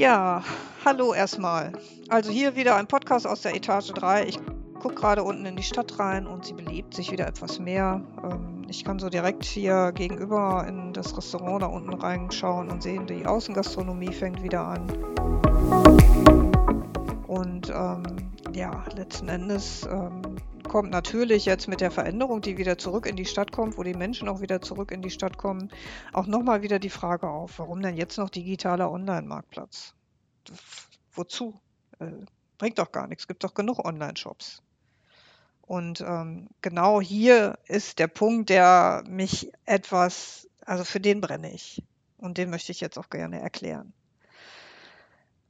Ja, hallo erstmal. Also hier wieder ein Podcast aus der Etage 3. Ich gucke gerade unten in die Stadt rein und sie belebt sich wieder etwas mehr. Ähm, ich kann so direkt hier gegenüber in das Restaurant da unten reinschauen und sehen, die Außengastronomie fängt wieder an. Und ähm, ja, letzten Endes ähm, kommt natürlich jetzt mit der Veränderung, die wieder zurück in die Stadt kommt, wo die Menschen auch wieder zurück in die Stadt kommen, auch nochmal wieder die Frage auf, warum denn jetzt noch digitaler Online-Marktplatz? Wozu? Äh, bringt doch gar nichts, gibt doch genug Online-Shops. Und ähm, genau hier ist der Punkt, der mich etwas, also für den brenne ich. Und den möchte ich jetzt auch gerne erklären.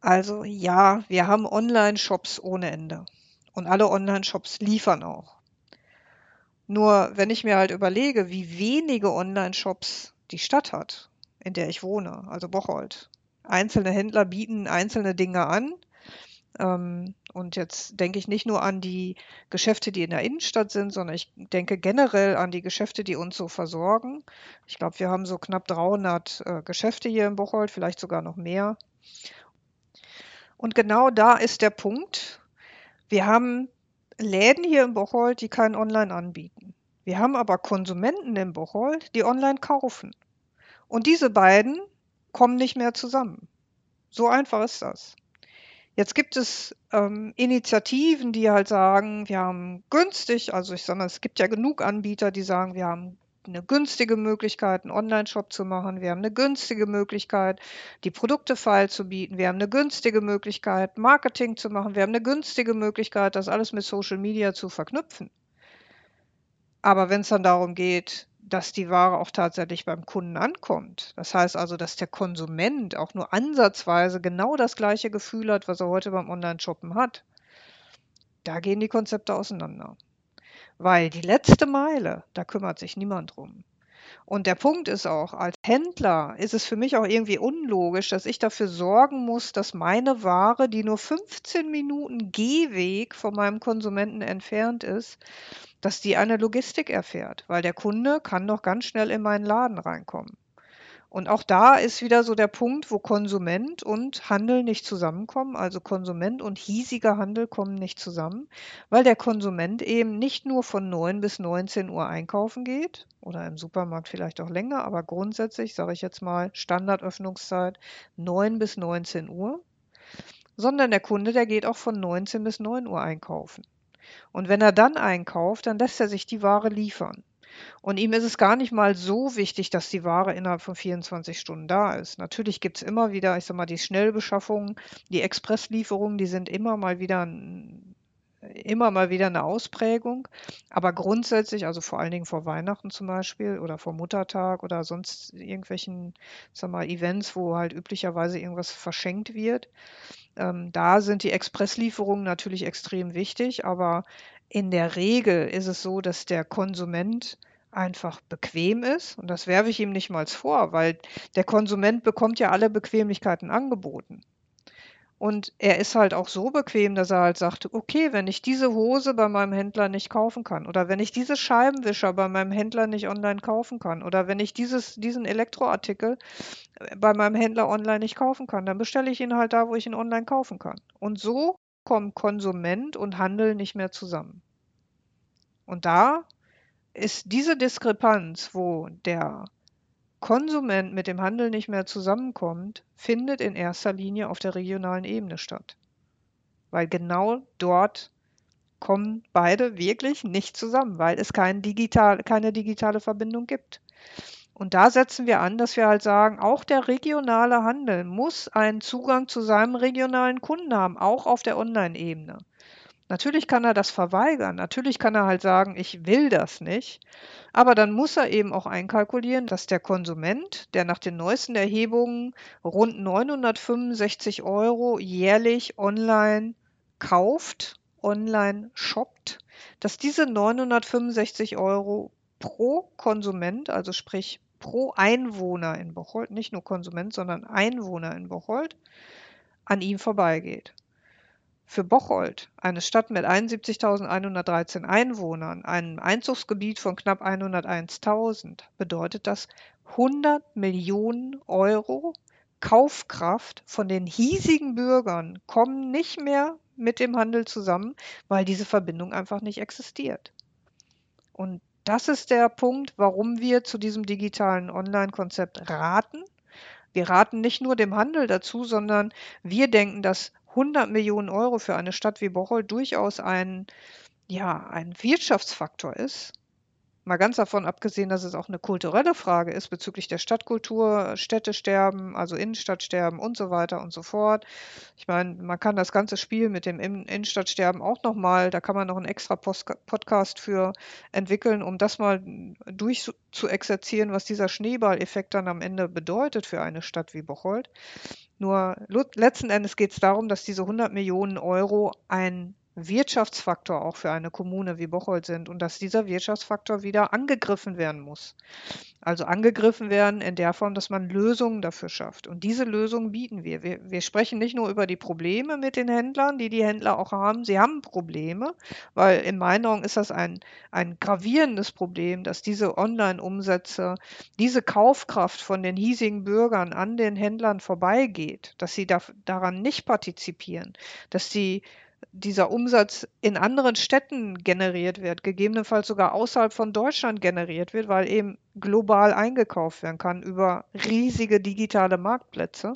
Also ja, wir haben Online-Shops ohne Ende. Und alle Online-Shops liefern auch. Nur wenn ich mir halt überlege, wie wenige Online-Shops die Stadt hat, in der ich wohne, also Bocholt. Einzelne Händler bieten einzelne Dinge an. Ähm, und jetzt denke ich nicht nur an die Geschäfte, die in der Innenstadt sind, sondern ich denke generell an die Geschäfte, die uns so versorgen. Ich glaube, wir haben so knapp 300 äh, Geschäfte hier in Bocholt, vielleicht sogar noch mehr. Und genau da ist der Punkt, wir haben Läden hier in Bocholt, die kein Online anbieten. Wir haben aber Konsumenten in Bocholt, die online kaufen. Und diese beiden kommen nicht mehr zusammen. So einfach ist das. Jetzt gibt es ähm, Initiativen, die halt sagen, wir haben günstig, also ich sage mal, es gibt ja genug Anbieter, die sagen, wir haben eine günstige Möglichkeit, einen Online-Shop zu machen. Wir haben eine günstige Möglichkeit, die Produkte feil zu bieten. Wir haben eine günstige Möglichkeit, Marketing zu machen. Wir haben eine günstige Möglichkeit, das alles mit Social Media zu verknüpfen. Aber wenn es dann darum geht, dass die Ware auch tatsächlich beim Kunden ankommt, das heißt also, dass der Konsument auch nur ansatzweise genau das gleiche Gefühl hat, was er heute beim Online-Shoppen hat, da gehen die Konzepte auseinander. Weil die letzte Meile, da kümmert sich niemand drum. Und der Punkt ist auch, als Händler ist es für mich auch irgendwie unlogisch, dass ich dafür sorgen muss, dass meine Ware, die nur 15 Minuten Gehweg von meinem Konsumenten entfernt ist, dass die eine Logistik erfährt, weil der Kunde kann doch ganz schnell in meinen Laden reinkommen. Und auch da ist wieder so der Punkt, wo Konsument und Handel nicht zusammenkommen. Also Konsument und hiesiger Handel kommen nicht zusammen, weil der Konsument eben nicht nur von 9 bis 19 Uhr einkaufen geht oder im Supermarkt vielleicht auch länger, aber grundsätzlich sage ich jetzt mal Standardöffnungszeit 9 bis 19 Uhr, sondern der Kunde, der geht auch von 19 bis 9 Uhr einkaufen. Und wenn er dann einkauft, dann lässt er sich die Ware liefern. Und ihm ist es gar nicht mal so wichtig, dass die Ware innerhalb von 24 Stunden da ist. Natürlich gibt es immer wieder, ich sag mal, die Schnellbeschaffungen, die Expresslieferungen, die sind immer mal wieder immer mal wieder eine Ausprägung. Aber grundsätzlich, also vor allen Dingen vor Weihnachten zum Beispiel oder vor Muttertag oder sonst irgendwelchen, sag mal, Events, wo halt üblicherweise irgendwas verschenkt wird, ähm, da sind die Expresslieferungen natürlich extrem wichtig. Aber in der Regel ist es so, dass der Konsument einfach bequem ist. Und das werfe ich ihm nicht mal vor, weil der Konsument bekommt ja alle Bequemlichkeiten angeboten. Und er ist halt auch so bequem, dass er halt sagt, okay, wenn ich diese Hose bei meinem Händler nicht kaufen kann oder wenn ich diese Scheibenwischer bei meinem Händler nicht online kaufen kann oder wenn ich dieses, diesen Elektroartikel bei meinem Händler online nicht kaufen kann, dann bestelle ich ihn halt da, wo ich ihn online kaufen kann. Und so kommen Konsument und Handel nicht mehr zusammen. Und da ist diese Diskrepanz, wo der Konsument mit dem Handel nicht mehr zusammenkommt, findet in erster Linie auf der regionalen Ebene statt. Weil genau dort kommen beide wirklich nicht zusammen, weil es kein digital, keine digitale Verbindung gibt. Und da setzen wir an, dass wir halt sagen, auch der regionale Handel muss einen Zugang zu seinem regionalen Kunden haben, auch auf der Online-Ebene. Natürlich kann er das verweigern, natürlich kann er halt sagen, ich will das nicht, aber dann muss er eben auch einkalkulieren, dass der Konsument, der nach den neuesten Erhebungen rund 965 Euro jährlich online kauft, online shoppt, dass diese 965 Euro pro Konsument, also sprich pro Einwohner in Bocholt, nicht nur Konsument, sondern Einwohner in Bocholt, an ihm vorbeigeht. für Bocholt, eine Stadt mit 71.113 Einwohnern, einem Einzugsgebiet von knapp 101.000, bedeutet das 100 Millionen Euro Kaufkraft von den hiesigen Bürgern kommen nicht mehr mit dem Handel zusammen, weil diese Verbindung einfach nicht existiert. Und das ist der Punkt, warum wir zu diesem digitalen Online-Konzept raten. Wir raten nicht nur dem Handel dazu, sondern wir denken, dass 100 Millionen Euro für eine Stadt wie Bocholt durchaus ein, ja, ein Wirtschaftsfaktor ist. Mal ganz davon abgesehen, dass es auch eine kulturelle Frage ist bezüglich der Stadtkultur, Städtesterben, also Innenstadtsterben und so weiter und so fort. Ich meine, man kann das ganze Spiel mit dem Innenstadtsterben auch nochmal, da kann man noch einen extra Podcast für entwickeln, um das mal durchzuexerzieren, was dieser Schneeballeffekt dann am Ende bedeutet für eine Stadt wie Bocholt. Nur letzten Endes geht es darum, dass diese 100 Millionen Euro ein Wirtschaftsfaktor auch für eine Kommune wie Bocholt sind und dass dieser Wirtschaftsfaktor wieder angegriffen werden muss. Also angegriffen werden in der Form, dass man Lösungen dafür schafft. Und diese Lösungen bieten wir. wir. Wir sprechen nicht nur über die Probleme mit den Händlern, die die Händler auch haben. Sie haben Probleme, weil in meinen Augen ist das ein, ein gravierendes Problem, dass diese Online-Umsätze, diese Kaufkraft von den hiesigen Bürgern an den Händlern vorbeigeht, dass sie da, daran nicht partizipieren, dass sie dieser Umsatz in anderen Städten generiert wird, gegebenenfalls sogar außerhalb von Deutschland generiert wird, weil eben global eingekauft werden kann über riesige digitale Marktplätze.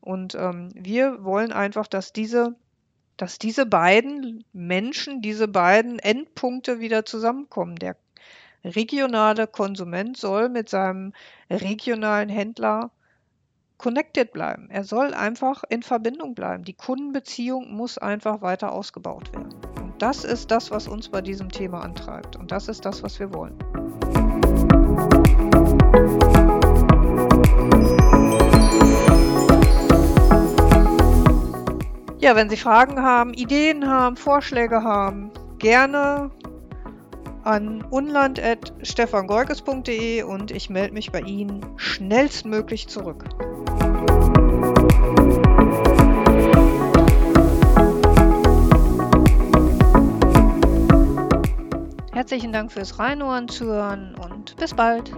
Und ähm, wir wollen einfach, dass diese, dass diese beiden Menschen, diese beiden Endpunkte wieder zusammenkommen. Der regionale Konsument soll mit seinem regionalen Händler connected bleiben. Er soll einfach in Verbindung bleiben. Die Kundenbeziehung muss einfach weiter ausgebaut werden. Und das ist das, was uns bei diesem Thema antreibt. Und das ist das, was wir wollen. Ja, wenn Sie Fragen haben, Ideen haben, Vorschläge haben, gerne an unland.stefangolkes.de und ich melde mich bei Ihnen schnellstmöglich zurück. Herzlichen Dank fürs Reinhören, Zuhören und bis bald.